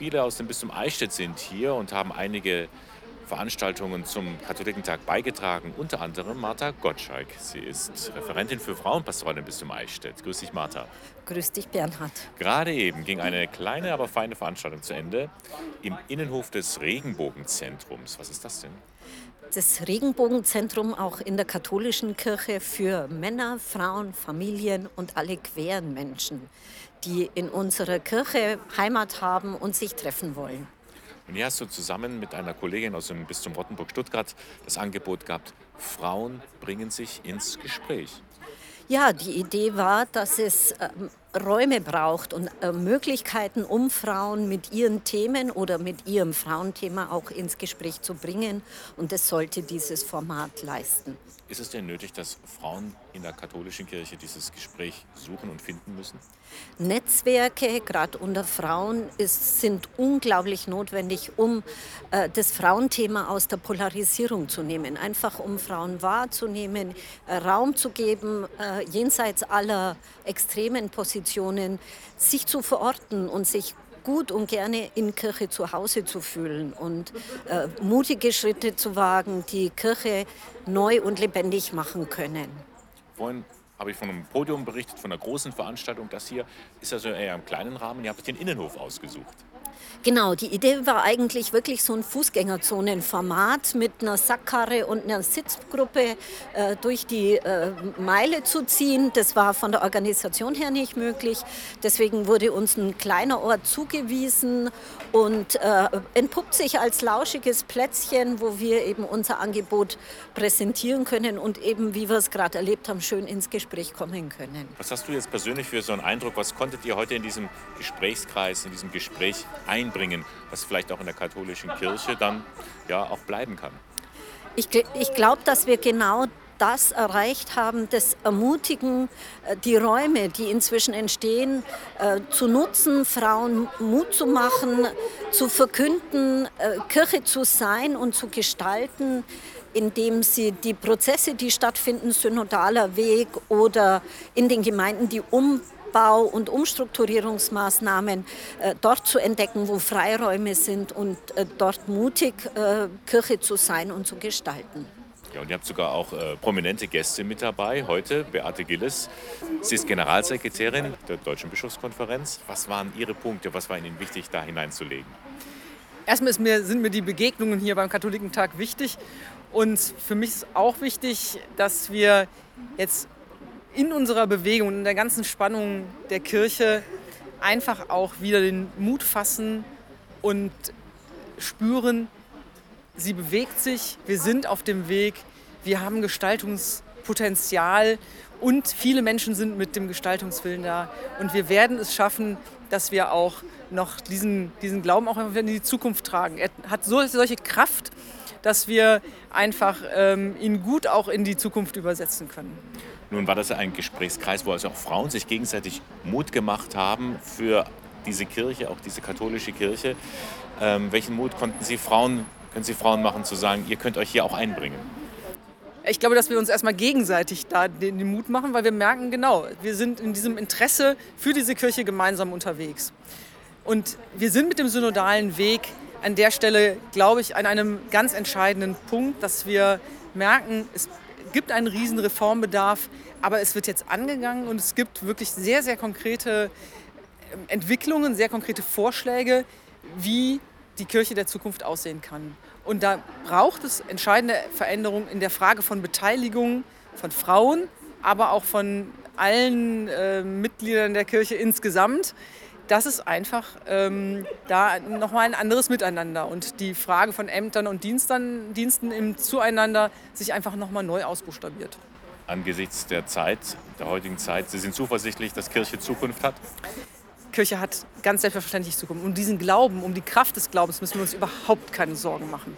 Viele aus dem Bistum Eichstätt sind hier und haben einige Veranstaltungen zum Katholikentag beigetragen, unter anderem Martha Gottschalk. Sie ist Referentin für Frauenpastoral im Bistum Eichstätt. Grüß dich, Martha. Grüß dich, Bernhard. Gerade eben ging eine kleine, aber feine Veranstaltung zu Ende im Innenhof des Regenbogenzentrums. Was ist das denn? Das Regenbogenzentrum auch in der katholischen Kirche für Männer, Frauen, Familien und alle queren Menschen, die in unserer Kirche Heimat haben und sich treffen wollen. Und hier hast du zusammen mit einer Kollegin aus dem Bistum Rottenburg-Stuttgart das Angebot gehabt, Frauen bringen sich ins Gespräch. Ja, die Idee war, dass es ähm, Räume braucht und äh, Möglichkeiten, um Frauen mit ihren Themen oder mit ihrem Frauenthema auch ins Gespräch zu bringen. Und das sollte dieses Format leisten. Ist es denn nötig, dass Frauen in der katholischen Kirche dieses Gespräch suchen und finden müssen? Netzwerke, gerade unter Frauen, ist, sind unglaublich notwendig, um äh, das Frauenthema aus der Polarisierung zu nehmen. Einfach um Frauen wahrzunehmen, äh, Raum zu geben, äh, jenseits aller extremen Positionen, sich zu verorten und sich gut und gerne in Kirche zu Hause zu fühlen und äh, mutige Schritte zu wagen, die Kirche neu und lebendig machen können. Vorhin habe ich von einem Podium berichtet, von einer großen Veranstaltung. Das hier ist also eher im kleinen Rahmen. Ihr habt den Innenhof ausgesucht. Genau, die Idee war eigentlich wirklich so ein Fußgängerzonenformat mit einer Sackkarre und einer Sitzgruppe äh, durch die äh, Meile zu ziehen. Das war von der Organisation her nicht möglich. Deswegen wurde uns ein kleiner Ort zugewiesen und äh, entpuppt sich als lauschiges Plätzchen, wo wir eben unser Angebot präsentieren können und eben, wie wir es gerade erlebt haben, schön ins Gespräch kommen können. Was hast du jetzt persönlich für so einen Eindruck? Was konntet ihr heute in diesem Gesprächskreis, in diesem Gespräch einbringen, was vielleicht auch in der katholischen Kirche dann ja auch bleiben kann. Ich, ich glaube, dass wir genau das erreicht haben, das Ermutigen, äh, die Räume, die inzwischen entstehen, äh, zu nutzen, Frauen Mut zu machen, zu verkünden, äh, Kirche zu sein und zu gestalten, indem sie die Prozesse, die stattfinden, synodaler Weg oder in den Gemeinden, die um Bau- und Umstrukturierungsmaßnahmen äh, dort zu entdecken, wo Freiräume sind und äh, dort mutig äh, Kirche zu sein und zu gestalten. Ja, und ihr habt sogar auch äh, prominente Gäste mit dabei. Heute Beate Gilles. Sie ist Generalsekretärin der Deutschen Bischofskonferenz. Was waren Ihre Punkte? Was war Ihnen wichtig, da hineinzulegen? Erstmal mir, sind mir die Begegnungen hier beim Katholikentag wichtig. Und für mich ist auch wichtig, dass wir jetzt in unserer Bewegung, in der ganzen Spannung der Kirche einfach auch wieder den Mut fassen und spüren, sie bewegt sich, wir sind auf dem Weg, wir haben Gestaltungspotenzial und viele Menschen sind mit dem Gestaltungswillen da. Und wir werden es schaffen, dass wir auch noch diesen, diesen Glauben auch in die Zukunft tragen. Er hat so, solche Kraft, dass wir einfach ähm, ihn gut auch in die Zukunft übersetzen können. Nun war das ein Gesprächskreis, wo also auch Frauen sich gegenseitig Mut gemacht haben für diese Kirche, auch diese katholische Kirche. Ähm, welchen Mut konnten Sie Frauen, können Sie Frauen machen, zu sagen, ihr könnt euch hier auch einbringen? Ich glaube, dass wir uns erstmal gegenseitig da den, den Mut machen, weil wir merken, genau, wir sind in diesem Interesse für diese Kirche gemeinsam unterwegs. Und wir sind mit dem synodalen Weg an der Stelle, glaube ich, an einem ganz entscheidenden Punkt, dass wir merken, es gibt einen riesen Reformbedarf, aber es wird jetzt angegangen und es gibt wirklich sehr, sehr konkrete ähm, Entwicklungen, sehr konkrete Vorschläge, wie die Kirche der Zukunft aussehen kann. Und da braucht es entscheidende Veränderungen in der Frage von Beteiligung von Frauen, aber auch von allen äh, Mitgliedern der Kirche insgesamt das ist einfach ähm, da nochmal ein anderes Miteinander und die Frage von Ämtern und Dienstern, Diensten im Zueinander sich einfach nochmal neu ausbuchstabiert. Angesichts der Zeit, der heutigen Zeit, Sie sind zuversichtlich, dass Kirche Zukunft hat? Kirche hat ganz selbstverständlich Zukunft. Um diesen Glauben, um die Kraft des Glaubens müssen wir uns überhaupt keine Sorgen machen.